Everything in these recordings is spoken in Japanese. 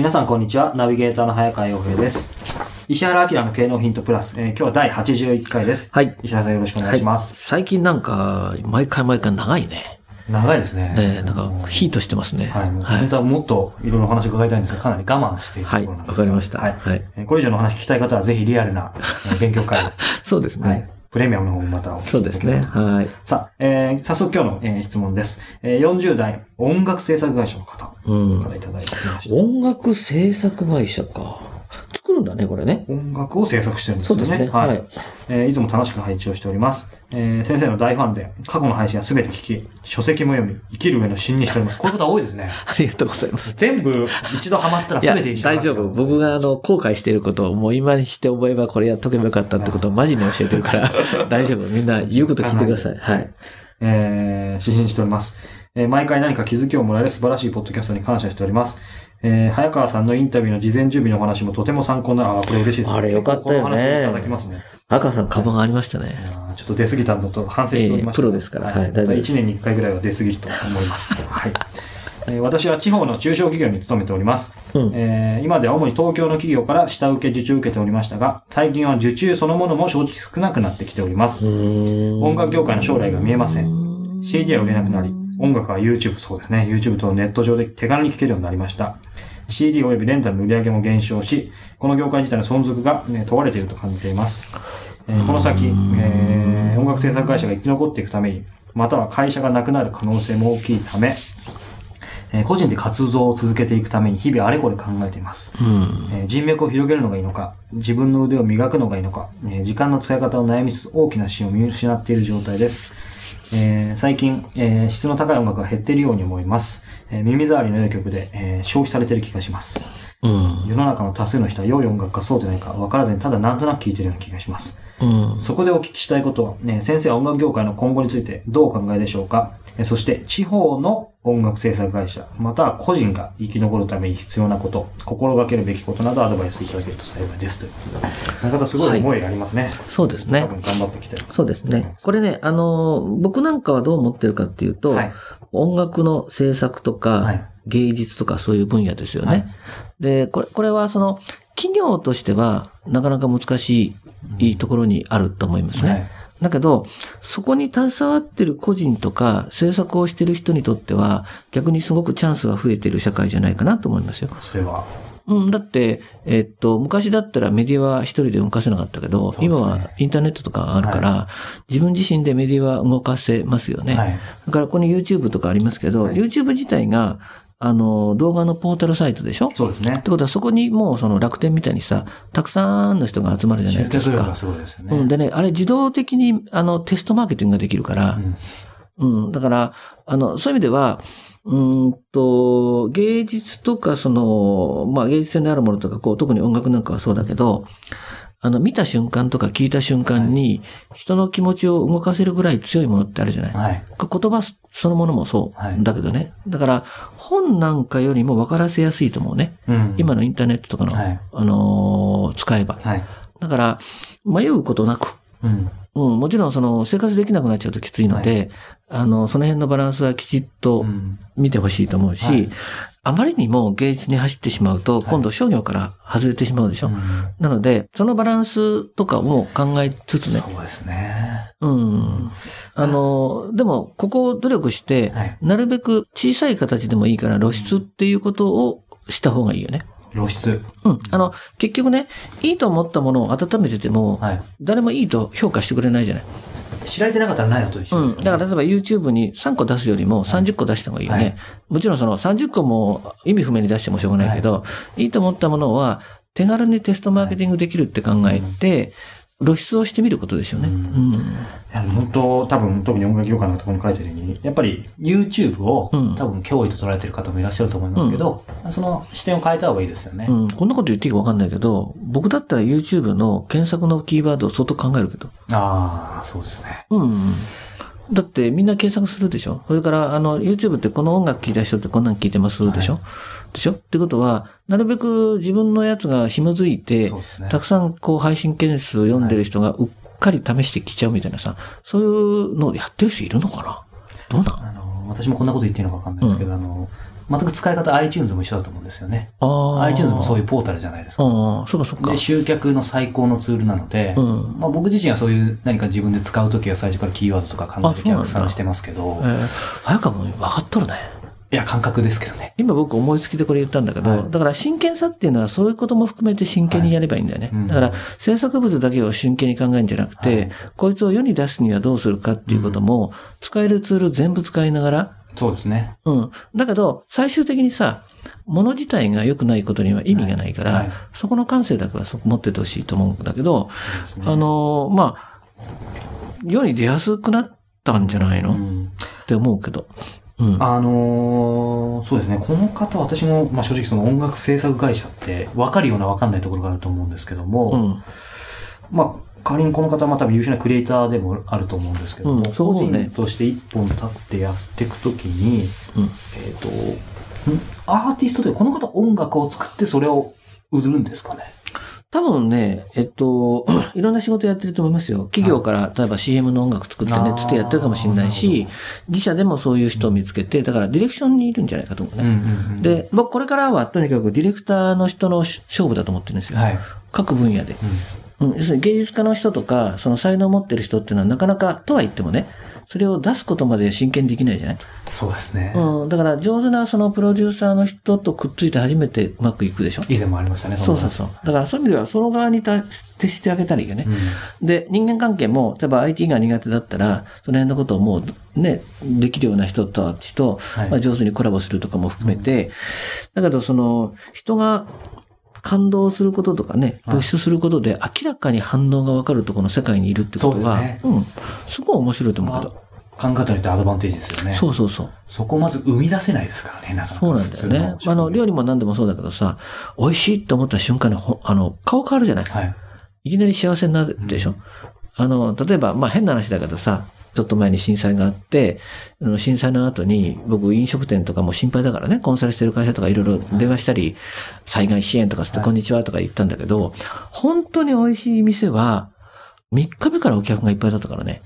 皆さん、こんにちは。ナビゲーターの早川洋平です。石原明の経能ヒントプラス、えー、今日は第81回です。はい。石原さんよろしくお願いします。はい、最近なんか、毎回毎回長いね。長いですね。ええなんか、ヒートしてますね。はい。はい、本当はもっといろいろお話伺いたいんですが、かなり我慢しているところなんです、はい。わかりました。はい。はい、これ以上のお話聞きたい方は、ぜひリアルな勉強会を。そうですね。はいプレミアムの方もまたそうですね。はい。さあ、えー、早速今日の、えー、質問です。えー、40代音楽制作会社の方からいただいてました。うん、音楽制作会社か。んだね、これね。音楽を制作してるんですよね。そうですね。はい。はい、えー、いつも楽しく配置をしております。えー、先生の大ファンで、過去の配信は全て聞き、書籍も読み、生きる上の芯にしております。こういうことは多いですね。ありがとうございます。全部、一度ハマったら全て一緒大丈夫。僕があの、後悔していることを、もう今にして覚えばこれやっとけばよかったってことをマジに教えてるから、大丈夫。みんな言うこと聞いてください。はい。えー、指針しております。えー、毎回何か気づきをもらえる素晴らしいポッドキャストに感謝しております。えー、早川さんのインタビューの事前準備のお話もとても参考なら、あ、これ嬉しいです。あれよかったよね。この話いただきますね。早川さん、カバンありましたね。ちょっと出過ぎたのと反省しておりました、えー、プロですから。はい。大体1年に1回ぐらいは出過ぎると思います。はい。私は地方の中小企業に勤めております、うん、えー、今では主に東京の企業から下請け受注を受けておりましたが、最近は受注そのものも正直少なくなってきております。音楽業界の将来が見えません。CD は売れなくなり、音楽は YouTube、そうですね。YouTube とネット上で手軽に聴けるようになりました。CD 及びレンタルの売り上げも減少し、この業界自体の存続が、ね、問われていると感じています。えー、この先、えー、音楽制作会社が生き残っていくために、または会社がなくなる可能性も大きいため、えー、個人で活動を続けていくために日々あれこれ考えています。えー、人脈を広げるのがいいのか、自分の腕を磨くのがいいのか、えー、時間の使い方を悩みつつ大きな視野を見失っている状態です。えー、最近、えー、質の高い音楽が減っているように思います。えー、耳障りの良い曲で、えー、消費されている気がします。うん、世の中の多数の人は良い音楽かそうでないか分からずにただなんとなく聴いているような気がします。うん、そこでお聞きしたいことは、ね、先生は音楽業界の今後についてどうお考えでしょうか？そして、地方の音楽制作会社、または個人が生き残るために必要なこと、心がけるべきことなどアドバイスいただけると幸いです。ということで。この方すごい思いありますね。はい、そうですね。多分頑張ってきてる。そうですね。これね、あの、僕なんかはどう思ってるかっていうと、はい、音楽の制作とか、はい、芸術とかそういう分野ですよね。で、これ、これはその、企業としてはなかなか難しいところにあると思いますね。だけど、そこに携わってる個人とか制作をしてる人にとっては、逆にすごくチャンスが増えてる社会じゃないかなと思いますよ。それは。うん、だって、えっと、昔だったらメディアは一人で動かせなかったけど、ね、今はインターネットとかがあるから、はい、自分自身でメディアは動かせますよね。はい、だからここに YouTube とかありますけど、はい、YouTube 自体があの、動画のポータルサイトでしょ？そうですね。ってことはそこにもうその楽天みたいにさ、たくさんの人が集まるじゃないですか。すごいですよね。うん。でね、あれ自動的にあのテストマーケティングができるから、うん、うん。だから、あの、そういう意味では、うんと、芸術とか、その、まあ、芸術性のあるものとか、こう、特に音楽なんかはそうだけど、あの、見た瞬間とか聞いた瞬間に、人の気持ちを動かせるぐらい強いものってあるじゃない。はい、言葉そのものもそう。だけどね。だから、本なんかよりも分からせやすいと思うね。うん、今のインターネットとかの、はい、あのー、使えば。はい、だから、迷うことなく、うん、うん、もちろんその生活できなくなっちゃうときついので、はい、あの、その辺のバランスはきちっと見てほしいと思うし、はい、あまりにも芸術に走ってしまうと、今度商業から外れてしまうでしょ。はい、なので、そのバランスとかも考えつつね。そうですね。うん。あの、でも、ここを努力して、なるべく小さい形でもいいから露出っていうことをした方がいいよね。露出。うん。あの、結局ね、いいと思ったものを温めてても、はい。誰もいいと評価してくれないじゃない。知られてなかったらないのと一緒うん。ですよね。だから例えば YouTube に3個出すよりも30個出した方がいいよね。はいもちろんその30個も意味不明に出してもしょうがないけど、い、いと思ったものは手軽にテストマーケティングできるって考えて、露出をしてみることですよね。ううん本当、多分、特に音楽業界のところに書いてるように、やっぱり YouTube を、うん多分脅威と捉えてる方もいらっしゃると思いますけど、その視点を変えた方がいいですよね。うん。こんなこと言っていいかわかんないけど、僕だったら YouTube の検索のキーワードを相当考えるけど。ああ、そうですね。うん。だってみんな検索するでしょ？それから、あの、YouTube ってこの音楽聴いた人ってこんなん聴いてますでしょ、はでしょ？ってことは、なるべく自分のやつが紐づいて、ね。たくさんこう配信件数読んでる人がうっかり試してきちゃうみたいなさ、そういうのをやってる人いるのかな？どうなん？あの、私もこんなこと言っていいのかわかんないですけど、あの、全く使い方 iTunes も一緒だと思うんですよね。あ iTunes もそういう。ポータルじゃないですか。ああ、そうかそうかで、。集客の最高のツールなので、うんまあ僕自身はそういう何か自分で使うときは最初からキーワードとか考えて逆算してますけどえ、ー、早川君分かっとるね。いや、感覚ですけどね。今僕思いつきでこれ言ったんだけど、はいだから真剣さっていうのはそういうことも含めて真剣にやればいいんだよね。はいうんだから制作物だけを真剣に考えるんじゃなくて、はいこいつを世に出すにはどうするかっていうことも、使えるツール全部使いながら、そうですね。うん。だけど、最終的にさ、物自体が良くないことには意味がないから、はいはいそこの感性だけはそこ持っててほしいと思うんだけど、ねあのーまあ、世に出やすくなったんじゃないの、っうんて思うけど。うん。あのーそうですね。この方、私も、まあ、正直その音楽制作会社って、分かるような分かんないところがあると思うんですけども、うん。まあ、仮にこの方はまあ多分優秀なクリエイターでもあると思うんですけども、うんそう個人として一本立ってやっていくときに、うんえっ、と、ん？アーティストで、この方音楽を作ってそれを売るんですかね？多分ね、えっと、いろんな仕事やってると思いますよ。企業から、例えば CM の音楽作ってね、つってやってるかもしれないし、自社でもそういう人を見つけて、だからディレクションにいるんじゃないかと思うね。んで、僕これからはとにかくディレクターの人の勝負だと思ってるんですよ。はい。各分野で。うん、要するに芸術家の人とか、その才能を持ってる人っていうのはなかなか、とは言ってもね、それを出すことまで真剣にできないじゃない？そうですね。うん、だから上手なそのプロデューサーの人とくっついて初めてうまくいくでしょ？以前もありましたね、そうそうそう。だからそういう意味ではその側にた徹してあげたらいいよね。うん。で、人間関係も、例えば IT が苦手だったら、その辺のことをもうね、できるような人たちと、はい。まあ、上手にコラボするとかも含めて、だけどその、人が感動することとかね、はい露出することで明らかに反応がわかるところの世界にいるってことは、ねうん、すごい面白いと思うけど。考えたによってアドバンテージですよね。そうそうそう。そこをまず生み出せないですからね、なかなか。そうなんだよね。あの、料理も何でもそうだけどさ、美味しいって思った瞬間にほ、あの、顔変わるじゃないはい。いきなり幸せになるでしょ、あの、例えば、まあ変な話だけどさ、ちょっと前に震災があって、あの震災の後に僕飲食店とかも心配だからね、コンサルしてる会社とかいろいろ電話したり、災害支援とかつってはいこんにちはとか言ったんだけど、本当に美味しい店は3日目からお客がいっぱいだったからね。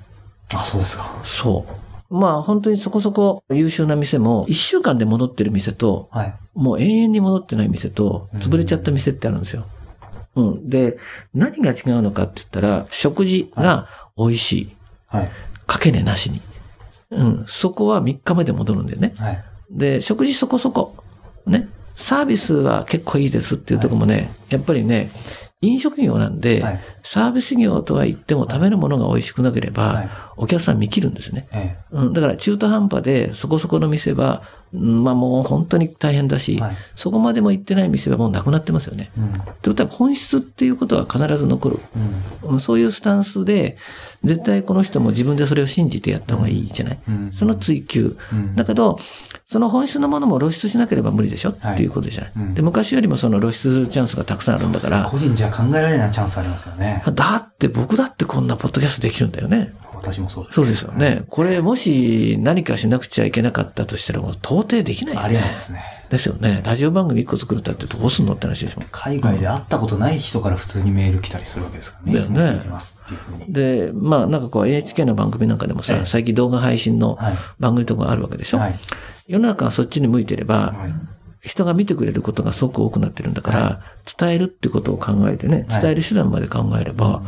あ、そうですか。そう。まあ本当にそこそこ優秀な店も1週間で戻ってる店と、はい。もう永遠に戻ってない店と、潰れちゃった店ってあるんですよ。うん。で、何が違うのかって言ったら、食事が美味しい。はい。かけねなしに。うん。そこは3日目で戻るんだよね。はい。で、食事そこそこ。ね。サービスは結構いいですっていうところもね、やっぱりね、飲食業なんで、はいサービス業とは言っても食べるものが美味しくなければ、はいお客さん見切るんですね。えうん、だから中途半端でそこそこの店は、うんまあもう本当に大変だし、はいそこまでも行ってない店はもうなくなってますよね。え。うん。ってことは本質っていうことは必ず残る。うん。うんそういうスタンスで、絶対この人も自分でそれを信じてやった方がいいじゃない、うんその追求。うんだけど、その本質のものも露出しなければ無理でしょ、はいっていうことじゃない、うんで、昔よりもその露出するチャンスがたくさんあるんだから、個人じゃ考えられないチャンスありますよね。だって僕だってこんなポッドキャストできるんだよね。私もそうです。そうですよね。これもし何かしなくちゃいけなかったとしたらもう到底できないよね。ありえないですね。ですよね。ラジオ番組1個作るったってどうすんのって話でしょ。海外で会ったことない人から普通にメール来たりするわけですからね。だよねいつも聞いてますっていうふうに。で、まあなんかこう NHK の番組なんかでもさ、ええ最近動画配信のはい番組とかあるわけでしょ。はい。世の中がそっちに向いてれば、はい人が見てくれることがすごく多くなってるんだから、伝えるってことを考えてね、はい。伝える手段まで考えれば、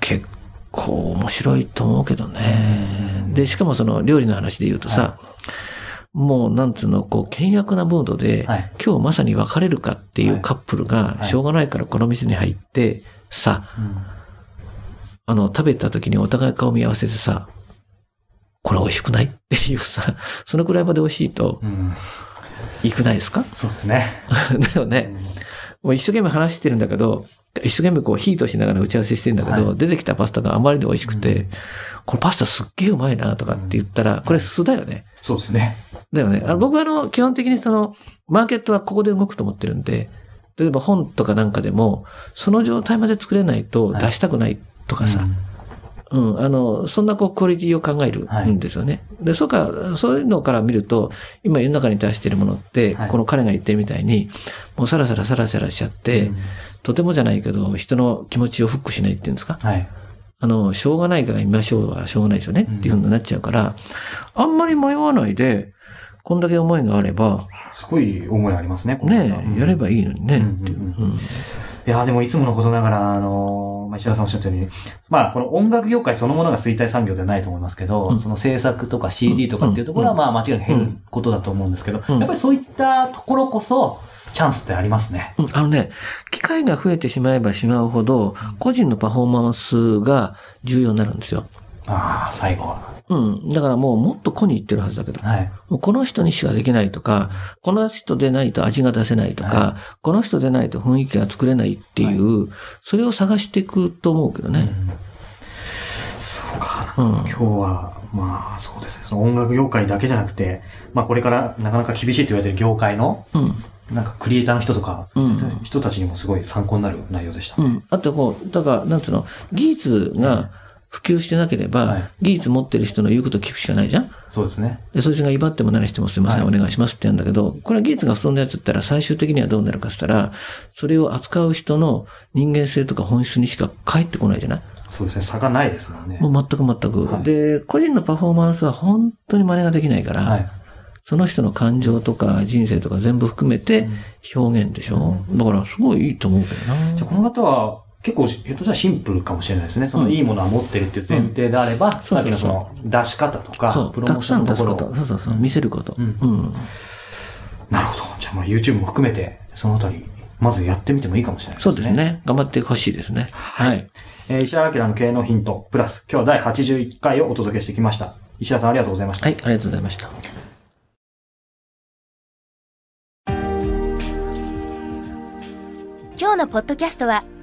結構面白いと思うけどね。で、しかもその料理の話で言うとさ、もう、なんつうの、こう、険悪なムードで、はい。今日まさに別れるかっていうカップルが、はい。しょうがないからこの店に入って、さ、あの、食べた時にお互い顔見合わせてさ、これ美味しくない？っていうさ、そのくらいまで美味しいと、うん。うん。いくないですか？そうですね。だよね。もう一生懸命話してるんだけど、一生懸命こうヒートしながら打ち合わせしてるんだけど、はい出てきたパスタがあまりに美味しくて、うんこれパスタすっげえうまいなとかって言ったら、これ素だよね。そうですね。だよね。あの僕はあの、基本的にその、マーケットはここで動くと思ってるんで、例えば本とかなんかでも、その状態まで作れないと出したくないとかさ、うん、あの、そんなこう、クオリティを考えるんですよね。で、そうか、そういうのから見ると、今世の中に出しているものって、はい。この彼が言ってるみたいに、もうサラサラサラサラしちゃって、うん。とてもじゃないけど、人の気持ちをフックしないっていうんですか？はい。あの、しょうがないから見ましょうはしょうがないですよね、うん。っていうふうになっちゃうから、あんまり迷わないで、こんだけ思いがあれば、すごい思いありますね、ね、やればいいのにね、うんっていう。うんうん。いやーでもいつものことながら、あのーまあ石田さんおっしゃったように、まあ、この音楽業界そのものが衰退産業ではないと思いますけど、うん。その制作とか CD とかっていうところは、うん。まあ、間違いなく減ることだと思うんですけど、うん。やっぱりそういったところこそ、チャンスってありますね。うん。あのね、機会が増えてしまえばしまうほど、個人のパフォーマンスが重要になるんですよ。ああ、最後は。うん。だからもうもっと個に言ってるはずだけど、はい。もうこの人にしかできないとか、この人でないと味が出せないとか、はこの人でないと雰囲気が作れないっていう、それを探していくと思うけどね。うんそうか。うん。今日は、まあ、そうですね。その音楽業界だけじゃなくて、まあ、これからなかなか厳しいと言われてる業界の、うん。なんかクリエイターの人とか、うん人たちにもすごい参考になる内容でした。うん。あとこう、だから、なんつうの、技術が普及してなければ、はい技術持ってる人の言うことを聞くしかないじゃんそうですね。で、そいつが威張っても何してもすいません、はいお願いしますって言うんだけど、これは技術が不足のやつだったら最終的にはどうなるかって言ったら、それを扱う人の人間性とか本質にしか返ってこないじゃない？そうですね。差がないですもんね。もう全く全く、はいで、個人のパフォーマンスは本当に真似ができないから、はい。その人の感情とか人生とか全部含めて表現でしょ、だからすごいいいと思うけどな。じゃあこの方は、結構、ひょっとしたらシンプルかもしれないですね。そのうんいいものは持ってるっていう前提であれば、さっきのその出し方とそか、う、プロモーションのところ。そうそうそう、見せること。うんうん。なるほど。じゃあまあ YouTube も含めて、そのあたり、まずやってみてもいいかもしれないですね。そうですね。頑張ってほしいですね。はい。えー石原明の経営のヒント、プラス、今日は第81回をお届けしてきました。石田さんありがとうございました。はい、ありがとうございました。今日のポッドキャストは